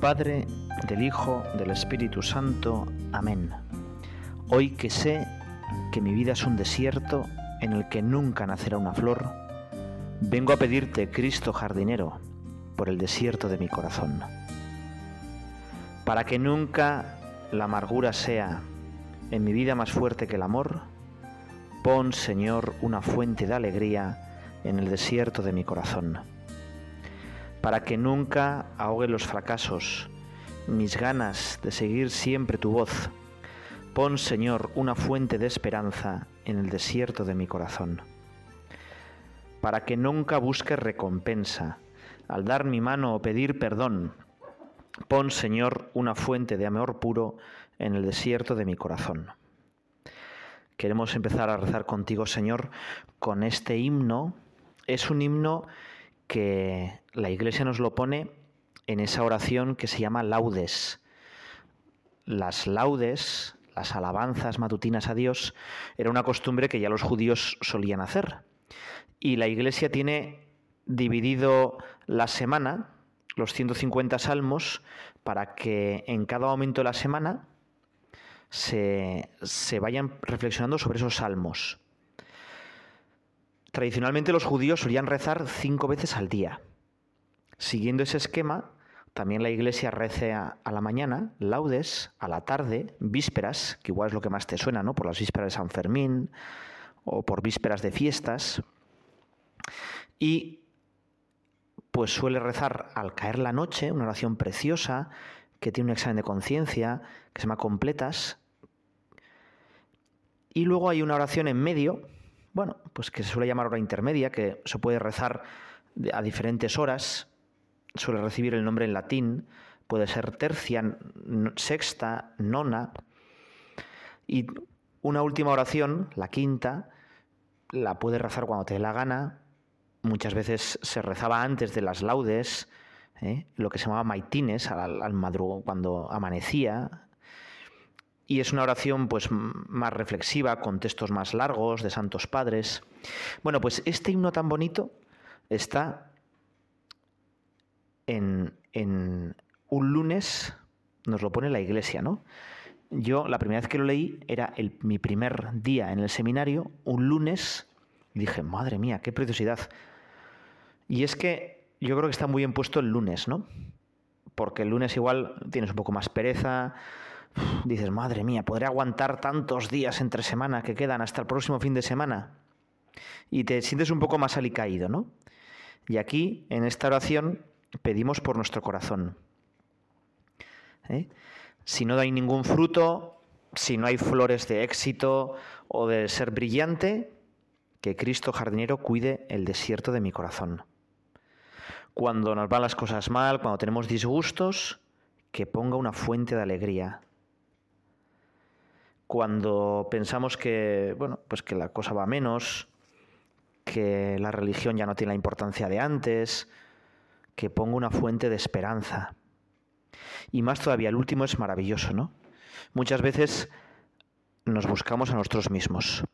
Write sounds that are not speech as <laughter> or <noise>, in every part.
Padre, del Hijo, del Espíritu Santo. Amén. Hoy que sé que mi vida es un desierto en el que nunca nacerá una flor, vengo a pedirte, Cristo jardinero, por el desierto de mi corazón. Para que nunca la amargura sea en mi vida más fuerte que el amor, pon, Señor, una fuente de alegría en el desierto de mi corazón para que nunca ahogue los fracasos, mis ganas de seguir siempre tu voz. Pon, Señor, una fuente de esperanza en el desierto de mi corazón, para que nunca busque recompensa al dar mi mano o pedir perdón. Pon, Señor, una fuente de amor puro en el desierto de mi corazón. Queremos empezar a rezar contigo, Señor, con este himno. Es un himno que la Iglesia nos lo pone en esa oración que se llama laudes. Las laudes, las alabanzas matutinas a Dios, era una costumbre que ya los judíos solían hacer. Y la Iglesia tiene dividido la semana, los 150 salmos, para que en cada momento de la semana se, se vayan reflexionando sobre esos salmos. Tradicionalmente los judíos solían rezar cinco veces al día. Siguiendo ese esquema, también la iglesia rece a, la mañana, laudes, a la tarde, vísperas, que igual es lo que más te suena, ¿no? Por las vísperas de San Fermín o por vísperas de fiestas. Y pues suele rezar al caer la noche, una oración preciosa que tiene un examen de conciencia, que se llama completas. Y luego hay una oración en medio, bueno, pues que se suele llamar hora intermedia, que se puede rezar a diferentes horas, suele recibir el nombre en latín, puede ser tercia, sexta, nona. Y una última oración, la quinta, la puede rezar cuando te dé la gana. Muchas veces se rezaba antes de las laudes, ¿eh? lo que se llamaba maitines, al, al cuando amanecía, y es una oración pues más reflexiva, con textos más largos de santos padres. Bueno, pues este himno tan bonito está en, un lunes, nos lo pone la iglesia, ¿no? Yo la primera vez que lo leí era el, mi primer día en el seminario, un lunes, y dije, madre mía, qué preciosidad. Y es que yo creo que está muy bien puesto el lunes, ¿no? Porque el lunes igual tienes un poco más pereza, dices, madre mía, ¿podré aguantar tantos días entre semana que quedan hasta el próximo fin de semana? Y te sientes un poco más alicaído, ¿no? Y aquí, en esta oración, pedimos por nuestro corazón. ¿Eh? Si no hay ningún fruto, si no hay flores de éxito o de ser brillante, que Cristo jardinero cuide el desierto de mi corazón. Cuando nos van las cosas mal, cuando tenemos disgustos, que ponga una fuente de alegría, cuando pensamos que, bueno, pues que la cosa va menos, que la religión ya no tiene la importancia de antes, que ponga una fuente de esperanza. Y más todavía, el último es maravilloso, ¿no? Muchas veces nos buscamos a nosotros mismos.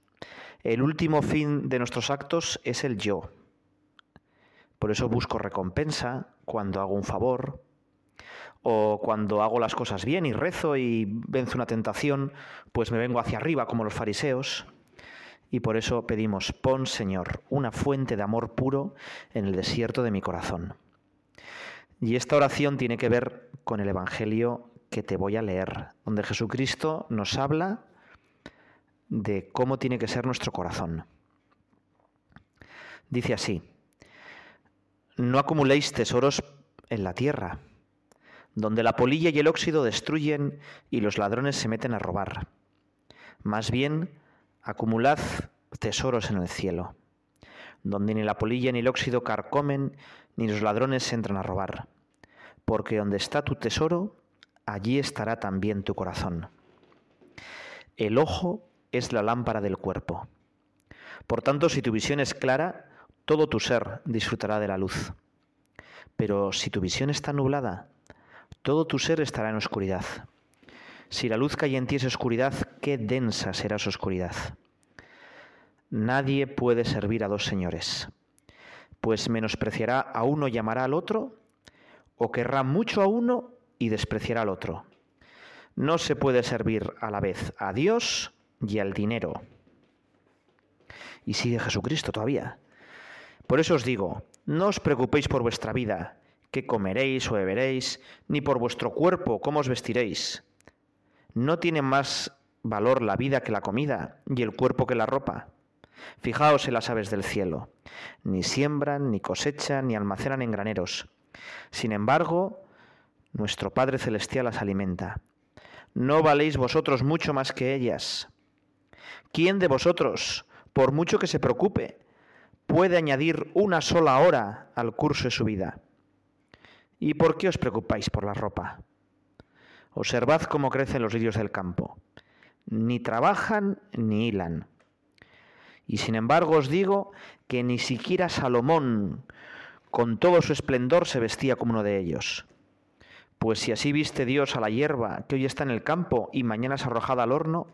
El último fin de nuestros actos es el yo. Por eso busco recompensa cuando hago un favor, o cuando hago las cosas bien y rezo y venzo una tentación, pues me vengo hacia arriba como los fariseos. Y por eso pedimos, pon Señor una fuente de amor puro en el desierto de mi corazón. Y esta oración tiene que ver con el Evangelio que te voy a leer, donde Jesucristo nos habla de cómo tiene que ser nuestro corazón. Dice así, no acumuléis tesoros en la tierra donde la polilla y el óxido destruyen y los ladrones se meten a robar. Más bien, acumulad tesoros en el cielo, donde ni la polilla ni el óxido carcomen, ni los ladrones entran a robar. Porque donde está tu tesoro, allí estará también tu corazón. El ojo es la lámpara del cuerpo. Por tanto, si tu visión es clara, todo tu ser disfrutará de la luz. Pero si tu visión está nublada, todo tu ser estará en oscuridad. Si la luz cae en ti es oscuridad, qué densa será su oscuridad. Nadie puede servir a dos señores, pues menospreciará a uno y amará al otro, o querrá mucho a uno y despreciar al otro. No se puede servir a la vez a Dios y al dinero. Y sigue Jesucristo todavía. Por eso os digo, no os preocupéis por vuestra vida, qué comeréis o beberéis, ni por vuestro cuerpo, cómo os vestiréis. ¿No tiene más valor la vida que la comida y el cuerpo que la ropa? Fijaos en las aves del cielo. Ni siembran, ni cosechan, ni almacenan en graneros. Sin embargo, nuestro Padre Celestial las alimenta. ¿No valéis vosotros mucho más que ellas? ¿Quién de vosotros, por mucho que se preocupe, puede añadir una sola hora al curso de su vida? ¿Y por qué os preocupáis por la ropa? Observad cómo crecen los lirios del campo. Ni trabajan ni hilan. Y sin embargo os digo que ni siquiera Salomón, con todo su esplendor, se vestía como uno de ellos. Pues si así viste Dios a la hierba que hoy está en el campo y mañana es arrojada al horno,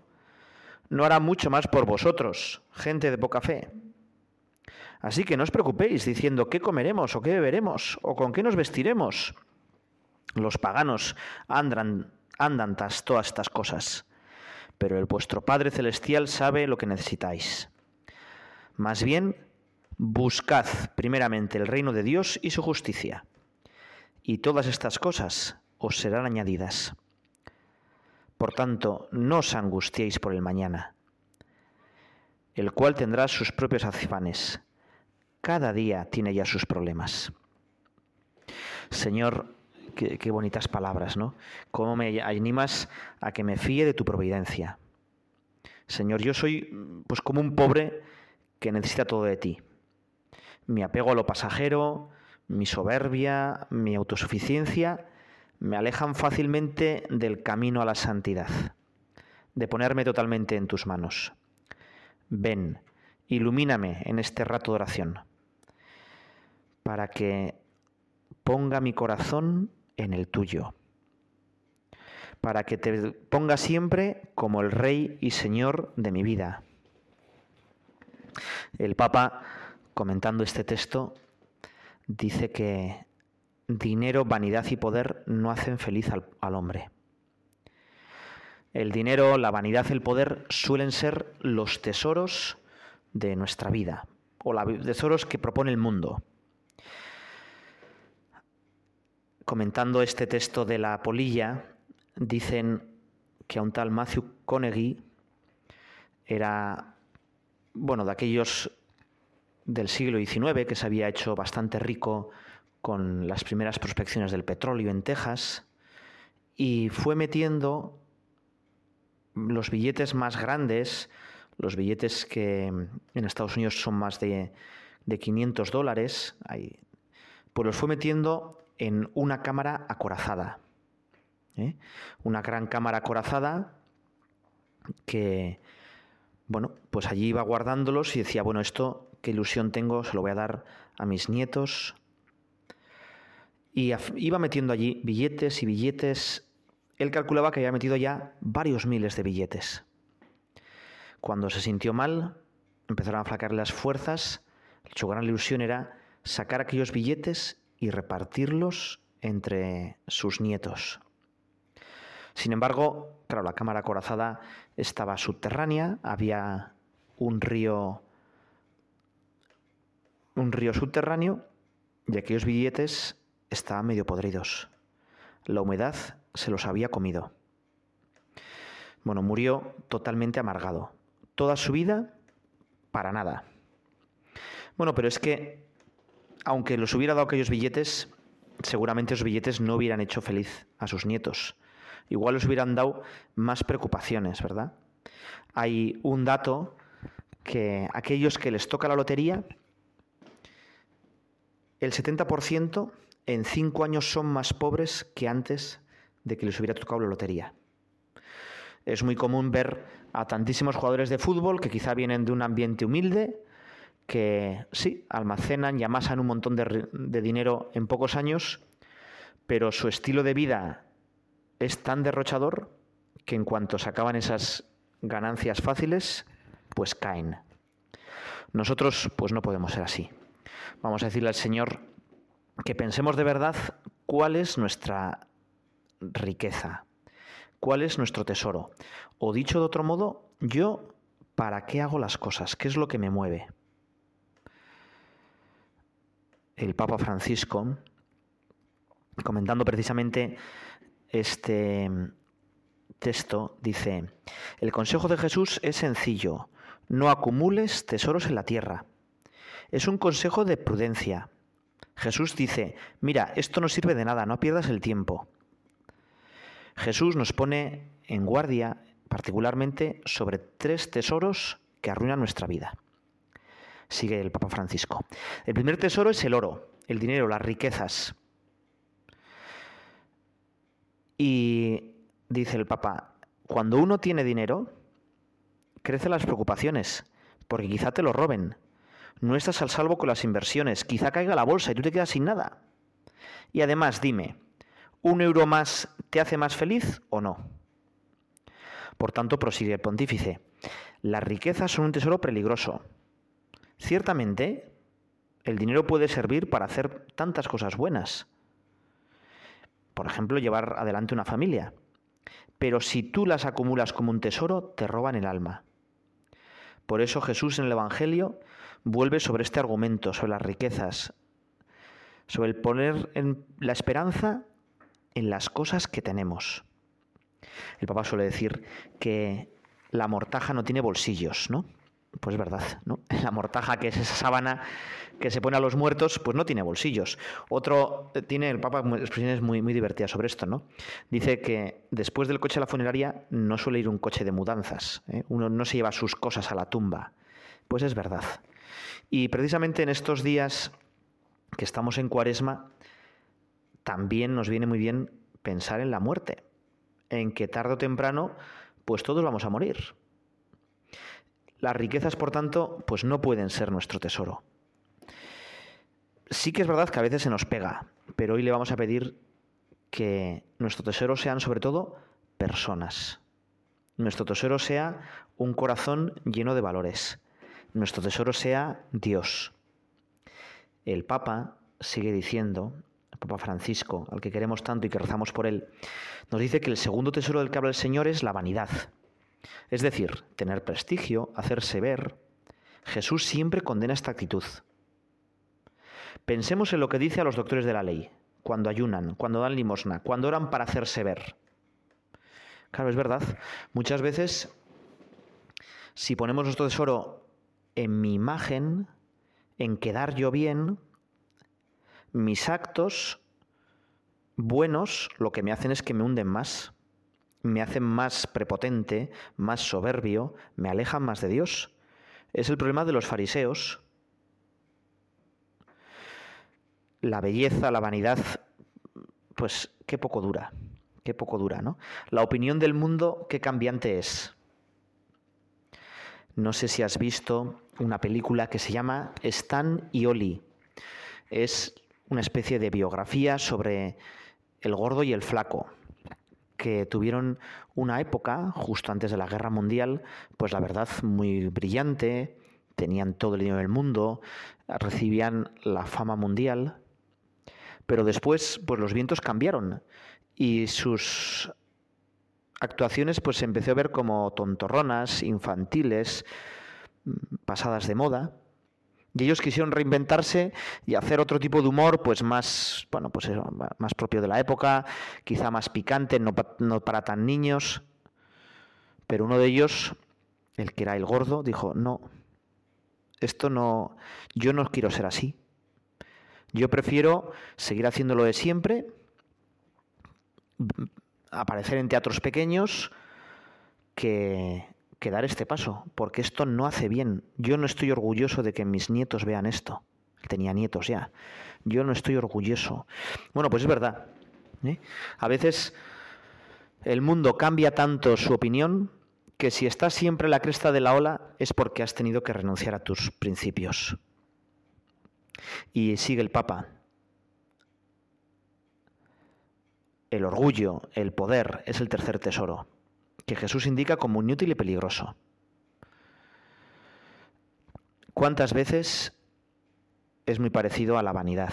no hará mucho más por vosotros, gente de poca fe. Así que no os preocupéis diciendo qué comeremos o qué beberemos o con qué nos vestiremos los paganos andan, andan todas estas cosas, pero el vuestro Padre Celestial sabe lo que necesitáis. Más bien, buscad primeramente el reino de Dios y su justicia, y todas estas cosas os serán añadidas. Por tanto, no os angustiéis por el mañana, el cual tendrá sus propios afanes. Cada día tiene ya sus problemas. Señor, Qué, bonitas palabras, ¿no? Cómo me animas a que me fíe de tu providencia. Señor, yo soy pues como un pobre que necesita todo de ti. Mi apego a lo pasajero, mi soberbia, mi autosuficiencia, me alejan fácilmente del camino a la santidad, de ponerme totalmente en tus manos. Ven, ilumíname en este rato de oración, para que ponga mi corazón en el tuyo, para que te ponga siempre como el Rey y Señor de mi vida. El Papa, comentando este texto, dice que dinero, vanidad y poder no hacen feliz al, hombre. El dinero, la vanidad, el poder suelen ser los tesoros de nuestra vida, o los tesoros que propone el mundo. Comentando este texto de la polilla, dicen que a un tal Matthew Coneghy era, bueno, de aquellos del siglo XIX que se había hecho bastante rico con las primeras prospecciones del petróleo en Texas y fue metiendo los billetes más grandes, los billetes que en Estados Unidos son más de, de 500 dólares, pues los fue metiendo en una cámara acorazada. ¿eh? Una gran cámara acorazada que, bueno, pues allí iba guardándolos y decía, bueno, esto, qué ilusión tengo, se lo voy a dar a mis nietos. Y iba metiendo allí billetes y billetes. Él calculaba que había metido ya varios miles de billetes. Cuando se sintió mal, empezaron a flacar las fuerzas. Su gran ilusión era sacar aquellos billetes y repartirlos entre sus nietos. Sin embargo, claro, la cámara acorazada estaba subterránea, había un río un río subterráneo y aquellos billetes estaban medio podridos. La humedad se los había comido. Bueno, murió totalmente amargado. Toda su vida para nada. Bueno, pero es que aunque los hubiera dado aquellos billetes, seguramente esos billetes no hubieran hecho feliz a sus nietos. Igual les hubieran dado más preocupaciones, ¿verdad? Hay un dato que aquellos que les toca la lotería, el 70% en cinco años son más pobres que antes de que les hubiera tocado la lotería. Es muy común ver a tantísimos jugadores de fútbol que quizá vienen de un ambiente humilde, que sí, almacenan y amasan un montón de, dinero en pocos años, pero su estilo de vida es tan derrochador que en cuanto se acaban esas ganancias fáciles, pues caen. Nosotros pues no podemos ser así. Vamos a decirle al Señor que pensemos de verdad cuál es nuestra riqueza? ¿Cuál es nuestro tesoro? O dicho de otro modo, yo, ¿para qué hago las cosas? ¿Qué es lo que me mueve? El Papa Francisco, comentando precisamente este texto, dice, el consejo de Jesús es sencillo, no acumules tesoros en la tierra. Es un consejo de prudencia. Jesús dice, mira, esto no sirve de nada, no pierdas el tiempo. Jesús nos pone en guardia particularmente sobre tres tesoros que arruinan nuestra vida. Sigue el Papa Francisco. El primer tesoro es el oro, el dinero, las riquezas. Y dice el Papa, cuando uno tiene dinero, crecen las preocupaciones, porque quizá te lo roben. No estás al salvo con las inversiones, quizá caiga la bolsa y tú te quedas sin nada. Y además, dime, ¿un euro más te hace más feliz o no? Por tanto, prosigue el pontífice, las riquezas son un tesoro peligroso. Ciertamente, el dinero puede servir para hacer tantas cosas buenas, por ejemplo, llevar adelante una familia. Pero si tú las acumulas como un tesoro, te roban el alma. Por eso Jesús en el Evangelio vuelve sobre este argumento, sobre las riquezas, sobre el poner en la esperanza en las cosas que tenemos. El Papa suele decir que la mortaja no tiene bolsillos, ¿no? Pues es verdad, ¿no? <laughs> La mortaja, que es esa sábana que se pone a los muertos, pues no tiene bolsillos. Otro eh, tiene, el Papa, expresiones muy, muy divertidas sobre esto, ¿no? Dice que después del coche a la funeraria no suele ir un coche de mudanzas. ¿eh? Uno no se lleva sus cosas a la tumba. Pues es verdad. Y precisamente en estos días que estamos en cuaresma, también nos viene muy bien pensar en la muerte, en que tarde o temprano, pues todos vamos a morir. Las riquezas, por tanto, pues no pueden ser nuestro tesoro. Sí que es verdad que a veces se nos pega, pero hoy le vamos a pedir que nuestro tesoro sean sobre todo personas. Nuestro tesoro sea un corazón lleno de valores. Nuestro tesoro sea Dios. El Papa sigue diciendo, el Papa Francisco, al que queremos tanto y que rezamos por él, nos dice que el segundo tesoro del que habla el Señor es la vanidad. Es decir, tener prestigio, hacerse ver. Jesús siempre condena esta actitud. Pensemos en lo que dice a los doctores de la ley, cuando ayunan, cuando dan limosna, cuando oran para hacerse ver. Claro, es verdad. Muchas veces, si ponemos nuestro tesoro en mi imagen, en quedar yo bien, mis actos buenos lo que me hacen es que me hunden más me hacen más prepotente, más soberbio, me alejan más de Dios. Es el problema de los fariseos. La belleza, la vanidad, pues qué poco dura, qué poco dura, ¿no? La opinión del mundo, qué cambiante es. No sé si has visto una película que se llama Stan y Oli. Es una especie de biografía sobre el gordo y el flaco que tuvieron una época, justo antes de la Guerra Mundial, pues la verdad muy brillante, tenían todo el dinero del mundo, recibían la fama mundial, pero después pues los vientos cambiaron y sus actuaciones pues se empezó a ver como tontorronas, infantiles, pasadas de moda. Y ellos quisieron reinventarse y hacer otro tipo de humor, pues más, bueno, pues más propio de la época, quizá más picante, no, no para tan niños. Pero uno de ellos, el que era el gordo, dijo, no, esto no, yo no quiero ser así. Yo prefiero seguir haciéndolo de siempre, aparecer en teatros pequeños, que, que dar este paso, porque esto no hace bien. Yo no estoy orgulloso de que mis nietos vean esto. Tenía nietos ya. Yo no estoy orgulloso. Bueno, pues es verdad. ¿eh? A veces el mundo cambia tanto su opinión que si estás siempre en la cresta de la ola es porque has tenido que renunciar a tus principios. Y sigue el Papa. El orgullo, el poder es el tercer tesoro que Jesús indica como inútil y peligroso. ¿Cuántas veces es muy parecido a la vanidad?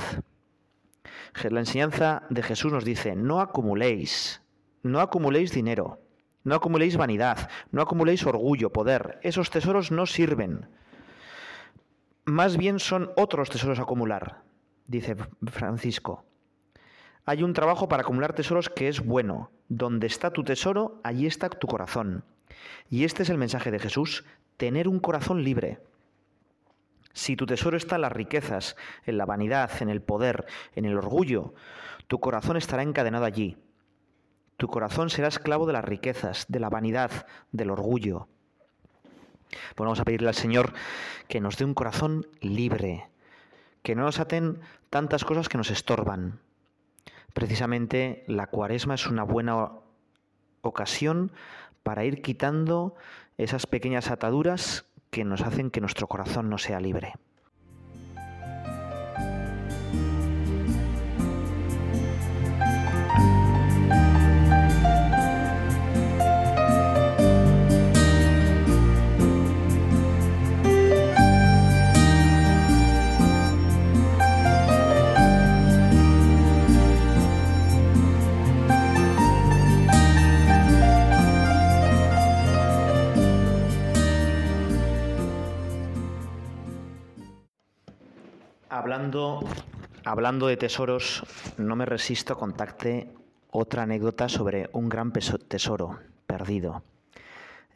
La enseñanza de Jesús nos dice, no acumuléis, no acumuléis dinero, no acumuléis vanidad, no acumuléis orgullo, poder. Esos tesoros no sirven. Más bien son otros tesoros a acumular, dice Francisco. Hay un trabajo para acumular tesoros que es bueno. Donde está tu tesoro, allí está tu corazón. Y este es el mensaje de Jesús, tener un corazón libre. Si tu tesoro está en las riquezas, en la vanidad, en el poder, en el orgullo, tu corazón estará encadenado allí. Tu corazón será esclavo de las riquezas, de la vanidad, del orgullo. Pues vamos a pedirle al Señor que nos dé un corazón libre, que no nos aten tantas cosas que nos estorban. Precisamente la cuaresma es una buena ocasión para ir quitando esas pequeñas ataduras que nos hacen que nuestro corazón no sea libre. Hablando, hablando de tesoros, no me resisto a contarte otra anécdota sobre un gran tesoro perdido.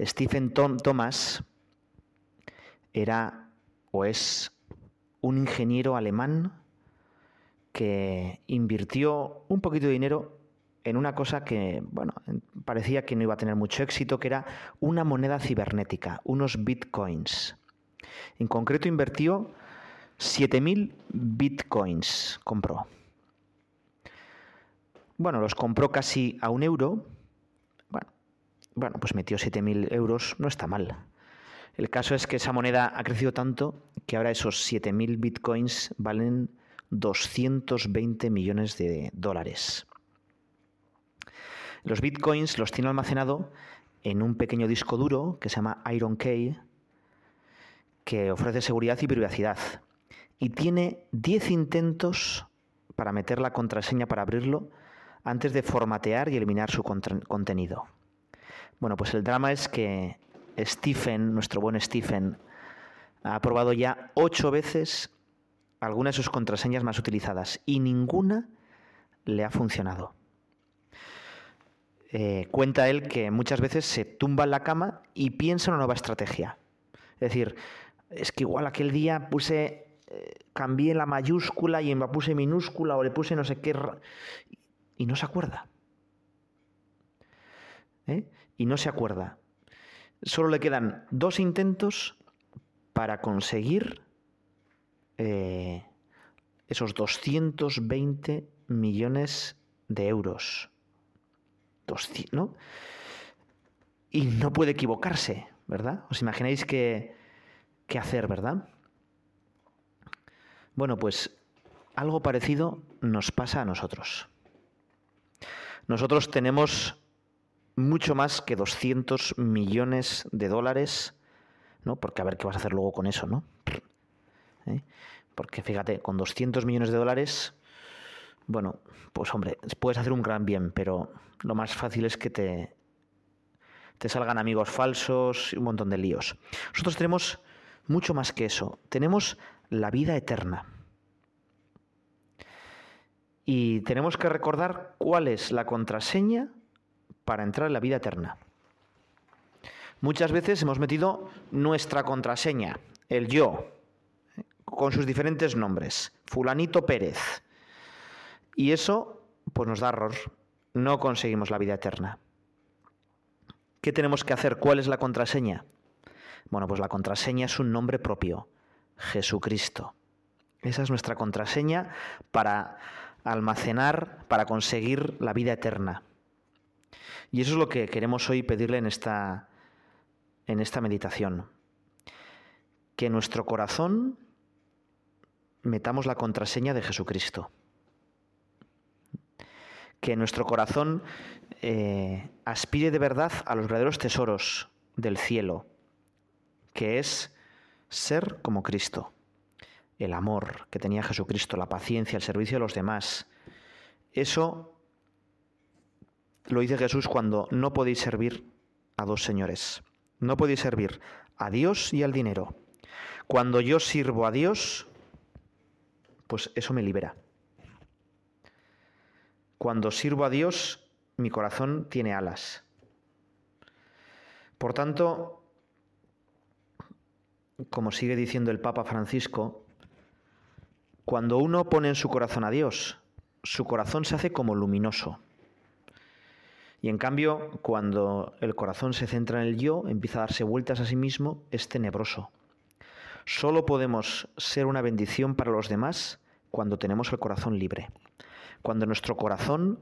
Stephen Thomas era o es un ingeniero alemán que invirtió un poquito de dinero en una cosa que, bueno, parecía que no iba a tener mucho éxito, que era una moneda cibernética, unos bitcoins. En concreto invirtió 7.000 bitcoins compró. Bueno, los compró casi a un euro. Bueno, pues metió 7.000 euros, no está mal. El caso es que esa moneda ha crecido tanto que ahora esos 7.000 bitcoins valen 220 millones de dólares. Los bitcoins los tiene almacenado en un pequeño disco duro que se llama Iron Key, que ofrece seguridad y privacidad y tiene 10 intentos para meter la contraseña para abrirlo antes de formatear y eliminar su contenido. Bueno, pues el drama es que Stephen, nuestro buen Stephen, ha probado ya ocho veces algunas de sus contraseñas más utilizadas y ninguna le ha funcionado. Eh, cuenta él que muchas veces se tumba en la cama y piensa en una nueva estrategia. Es decir, es que igual aquel día puse cambié la mayúscula y la puse minúscula o le puse no sé qué y no se acuerda. ¿Eh? Y no se acuerda. Solo le quedan dos intentos para conseguir eh, esos 220 millones de euros. Y no puede equivocarse, ¿verdad? ¿Os imagináis qué, qué hacer, verdad? Bueno, pues algo parecido nos pasa a nosotros. Nosotros tenemos mucho más que 200 millones de dólares, ¿no? Porque a ver qué vas a hacer luego con eso, ¿no? ¿Eh? Porque fíjate, con 200 millones de dólares, bueno, pues hombre, puedes hacer un gran bien, pero lo más fácil es que te, te salgan amigos falsos y un montón de líos. Nosotros tenemos mucho más que eso. Tenemos la vida eterna. Y tenemos que recordar cuál es la contraseña para entrar en la vida eterna. Muchas veces hemos metido nuestra contraseña, el yo, con sus diferentes nombres, fulanito Pérez. Y eso pues nos da error, no conseguimos la vida eterna. ¿Qué tenemos que hacer? ¿Cuál es la contraseña? Bueno, pues la contraseña es un nombre propio, Jesucristo. Esa es nuestra contraseña para almacenar, para conseguir la vida eterna. Y eso es lo que queremos hoy pedirle en esta, en esta meditación. Que en nuestro corazón metamos la contraseña de Jesucristo. Que nuestro corazón eh, aspire de verdad a los verdaderos tesoros del cielo, que es ser como Cristo el amor que tenía Jesucristo, la paciencia, el servicio de los demás. Eso lo dice Jesús cuando no podéis servir a dos señores. No podéis servir a Dios y al dinero. Cuando yo sirvo a Dios, pues eso me libera. Cuando sirvo a Dios, mi corazón tiene alas. Por tanto, como sigue diciendo el Papa Francisco, cuando uno pone en su corazón a Dios, su corazón se hace como luminoso. Y en cambio, cuando el corazón se centra en el yo, empieza a darse vueltas a sí mismo, es tenebroso. Solo podemos ser una bendición para los demás cuando tenemos el corazón libre. Cuando nuestro corazón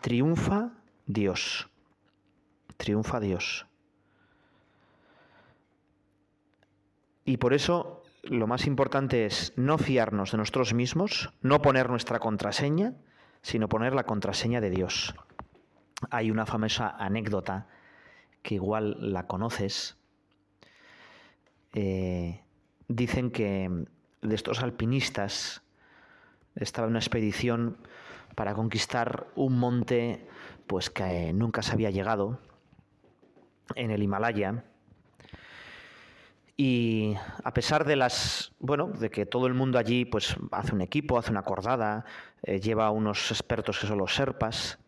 triunfa Dios. Triunfa Dios. Y por eso lo más importante es no fiarnos de nosotros mismos, no poner nuestra contraseña, sino poner la contraseña de Dios. Hay una famosa anécdota que igual la conoces. Eh, dicen que de estos alpinistas estaba en una expedición para conquistar un monte pues que nunca se había llegado en el Himalaya y a pesar de las, bueno, de que todo el mundo allí pues hace un equipo, hace una cordada, eh, lleva unos expertos que son los serpas,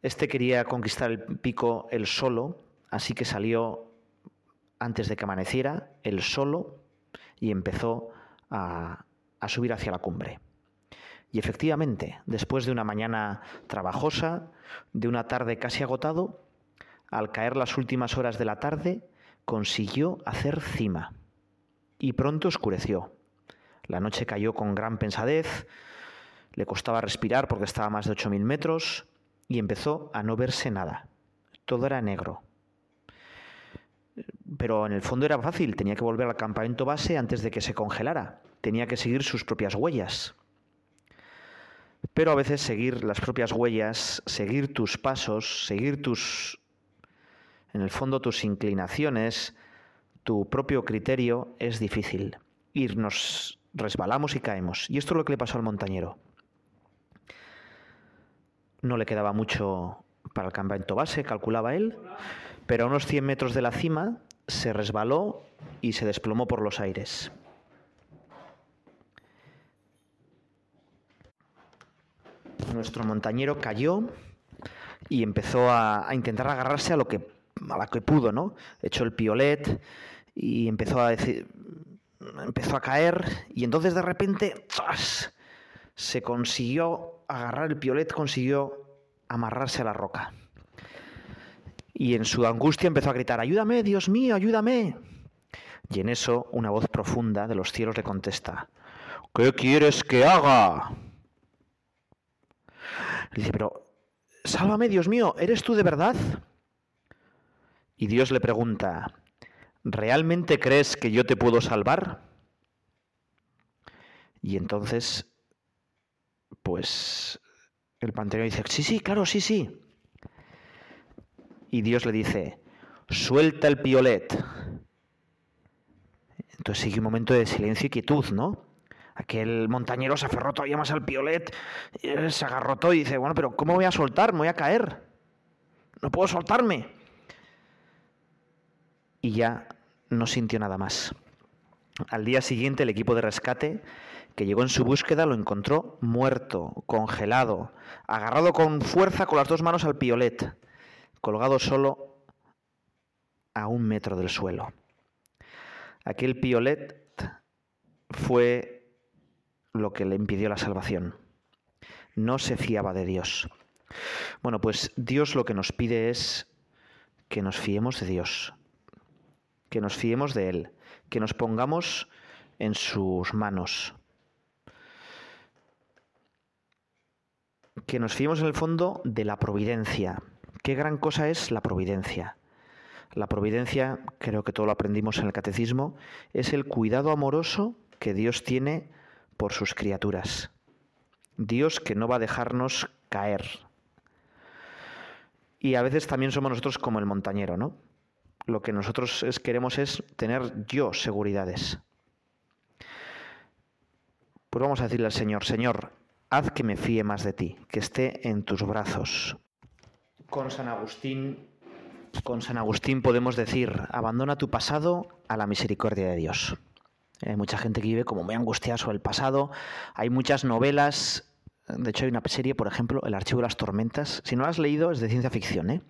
este quería conquistar el pico él solo, así que salió antes de que amaneciera, él solo, y empezó a, a subir hacia la cumbre. Y efectivamente, después de una mañana trabajosa, de una tarde casi agotado, al caer las últimas horas de la tarde, consiguió hacer cima y pronto oscureció. La noche cayó con gran pensadez, le costaba respirar porque estaba a más de 8.000 metros y empezó a no verse nada. Todo era negro. Pero en el fondo era fácil, tenía que volver al campamento base antes de que se congelara, tenía que seguir sus propias huellas. Pero a veces seguir las propias huellas, seguir tus pasos, seguir tus en el fondo tus inclinaciones, tu propio criterio es difícil. Y nos resbalamos y caemos. Y esto es lo que le pasó al montañero. No le quedaba mucho para el campamento base, calculaba él, pero a unos 100 metros de la cima se resbaló y se desplomó por los aires. Nuestro montañero cayó y empezó a, a intentar agarrarse a lo que a la que pudo, ¿no? Echó el piolet y empezó a decir, empezó a caer y entonces de repente se consiguió agarrar el piolet, consiguió amarrarse a la roca. Y en su angustia empezó a gritar, ayúdame, Dios mío, ayúdame. Y en eso una voz profunda de los cielos le contesta, ¿qué quieres que haga? Le dice, pero, sálvame, Dios mío, ¿eres tú de verdad? Y Dios le pregunta, ¿realmente crees que yo te puedo salvar? Y entonces, pues el pantero dice, sí, sí, claro, sí, sí. Y Dios le dice, suelta el piolet. Entonces sigue un momento de silencio y quietud, ¿no? Aquel montañero se aferró todavía más al piolet, se agarró todo y dice, bueno, pero ¿cómo voy a soltar? Me voy a caer. No puedo soltarme y ya no sintió nada más. Al día siguiente el equipo de rescate que llegó en su búsqueda lo encontró muerto, congelado, agarrado con fuerza con las dos manos al piolet, colgado solo a un metro del suelo. Aquel piolet fue lo que le impidió la salvación. No se fiaba de Dios. Bueno, pues Dios lo que nos pide es que nos fiemos de Dios, que nos fiemos de Él, que nos pongamos en sus manos, que nos fiemos en el fondo de la providencia. Qué gran cosa es la providencia. La providencia, creo que todo lo aprendimos en el catecismo, es el cuidado amoroso que Dios tiene por sus criaturas. Dios que no va a dejarnos caer. Y a veces también somos nosotros como el montañero, ¿no? Lo que nosotros queremos es tener yo seguridades. Pues vamos a decirle al Señor, Señor, haz que me fíe más de ti, que esté en tus brazos. Con San Agustín, con San Agustín podemos decir, abandona tu pasado a la misericordia de Dios. Hay mucha gente que vive como muy angustiada sobre el pasado. Hay muchas novelas. De hecho, hay una serie, por ejemplo, El Archivo de las Tormentas. Si no la has leído, es de ciencia ficción, ¿eh?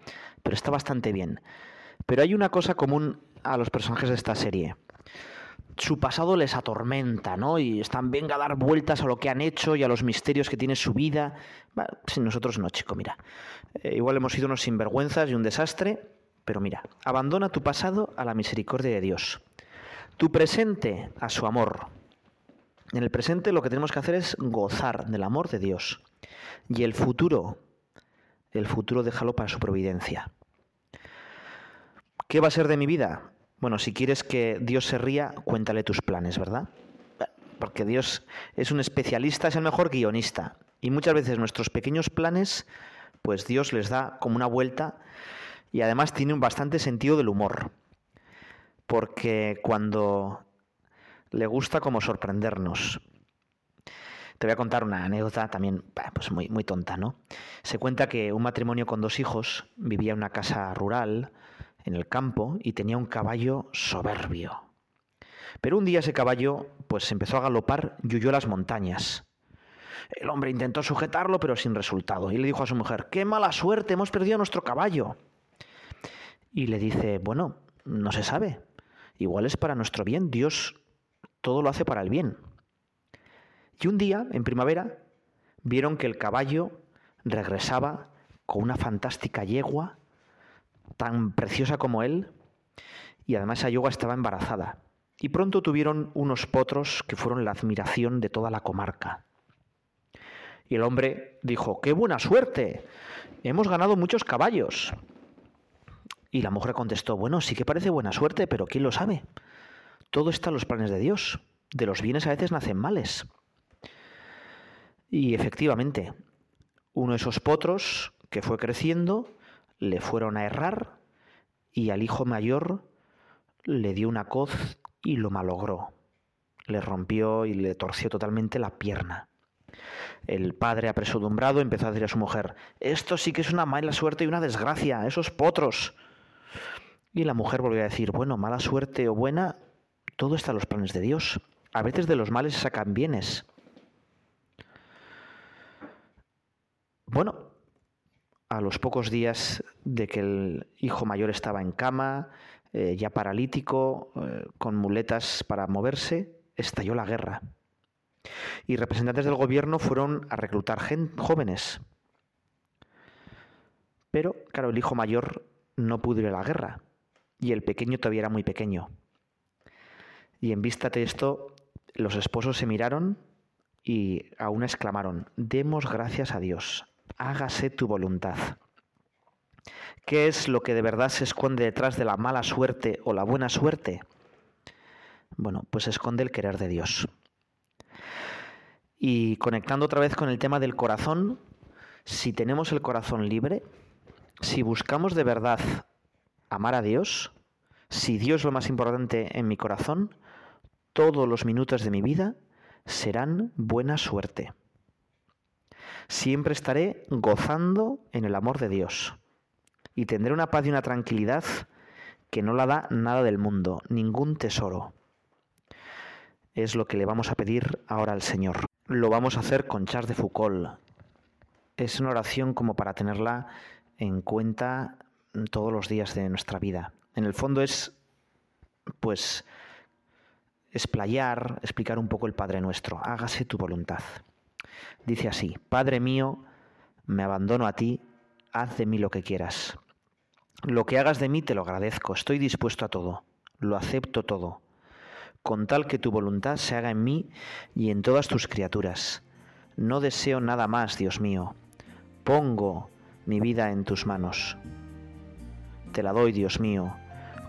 pero está bastante bien. Pero hay una cosa común a los personajes de esta serie. Su pasado les atormenta, ¿no? Y están, venga a dar vueltas a lo que han hecho y a los misterios que tiene su vida. sin nosotros no, chico, mira. Eh, igual hemos sido unos sinvergüenzas y un desastre, pero mira, abandona tu pasado a la misericordia de Dios. Tu presente a su amor. En el presente lo que tenemos que hacer es gozar del amor de Dios. Y el futuro, el futuro déjalo para su providencia. ¿Qué va a ser de mi vida? Bueno, si quieres que Dios se ría, cuéntale tus planes, ¿verdad? Porque Dios es un especialista, es el mejor guionista. Y muchas veces nuestros pequeños planes, pues Dios les da como una vuelta y además tiene un bastante sentido del humor. Porque cuando le gusta como sorprendernos. Te voy a contar una anécdota también pues muy, muy tonta, ¿no? Se cuenta que un matrimonio con dos hijos vivía en una casa rural en el campo y tenía un caballo soberbio. Pero un día ese caballo pues empezó a galopar y huyó a las montañas. El hombre intentó sujetarlo pero sin resultado y le dijo a su mujer, ¡qué mala suerte! Hemos perdido nuestro caballo. Y le dice, bueno, no se sabe. Igual es para nuestro bien. Dios todo lo hace para el bien. Y un día, en primavera, vieron que el caballo regresaba con una fantástica yegua tan preciosa como él, y además esa yoga estaba embarazada. Y pronto tuvieron unos potros que fueron la admiración de toda la comarca. Y el hombre dijo, ¡qué buena suerte! Hemos ganado muchos caballos. Y la mujer contestó, bueno, sí que parece buena suerte, pero ¿quién lo sabe? Todo está en los planes de Dios. De los bienes a veces nacen males. Y efectivamente, uno de esos potros que fue creciendo le fueron a errar y al hijo mayor le dio una coz y lo malogró. Le rompió y le torció totalmente la pierna. El padre apresurado empezó a decir a su mujer, esto sí que es una mala suerte y una desgracia, esos potros. Y la mujer volvió a decir, bueno, mala suerte o buena, todo está en los planes de Dios. A veces de los males sacan bienes. Bueno, a los pocos días de que el hijo mayor estaba en cama, eh, ya paralítico, eh, con muletas para moverse, estalló la guerra. Y representantes del gobierno fueron a reclutar jóvenes. Pero, claro, el hijo mayor no pudo ir a la guerra y el pequeño todavía era muy pequeño. Y en vista de esto, los esposos se miraron y aún exclamaron, demos gracias a Dios, hágase tu voluntad. ¿Qué es lo que de verdad se esconde detrás de la mala suerte o la buena suerte? Bueno, pues se esconde el querer de Dios. Y conectando otra vez con el tema del corazón, si tenemos el corazón libre, si buscamos de verdad amar a Dios, si Dios es lo más importante en mi corazón, todos los minutos de mi vida serán buena suerte siempre estaré gozando en el amor de Dios. Y tendré una paz y una tranquilidad que no la da nada del mundo, ningún tesoro. Es lo que le vamos a pedir ahora al Señor. Lo vamos a hacer con Charles de Foucault. Es una oración como para tenerla en cuenta todos los días de nuestra vida. En el fondo es, pues, explayar, explicar un poco el Padre Nuestro. Hágase tu voluntad. Dice así, Padre mío, me abandono a ti, haz de mí lo que quieras. Lo que hagas de mí te lo agradezco, estoy dispuesto a todo, lo acepto todo, con tal que tu voluntad se haga en mí y en todas tus criaturas. No deseo nada más, Dios mío. Pongo mi vida en tus manos. Te la doy, Dios mío,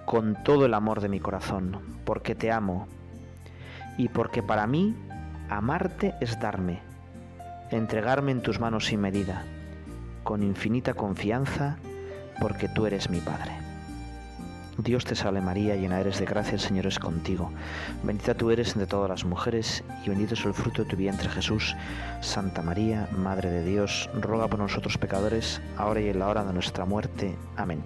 con todo el amor de mi corazón, porque te amo y porque para mí amarte es darme entregarme en tus manos sin medida, con infinita confianza, porque tú eres mi Padre. Dios te salve María, llena eres de gracia, el Señor es contigo. Bendita tú eres entre todas las mujeres, y bendito es el fruto de tu vientre Jesús. Santa María, Madre de Dios, ruega por nosotros pecadores, ahora y en la hora de nuestra muerte. Amén.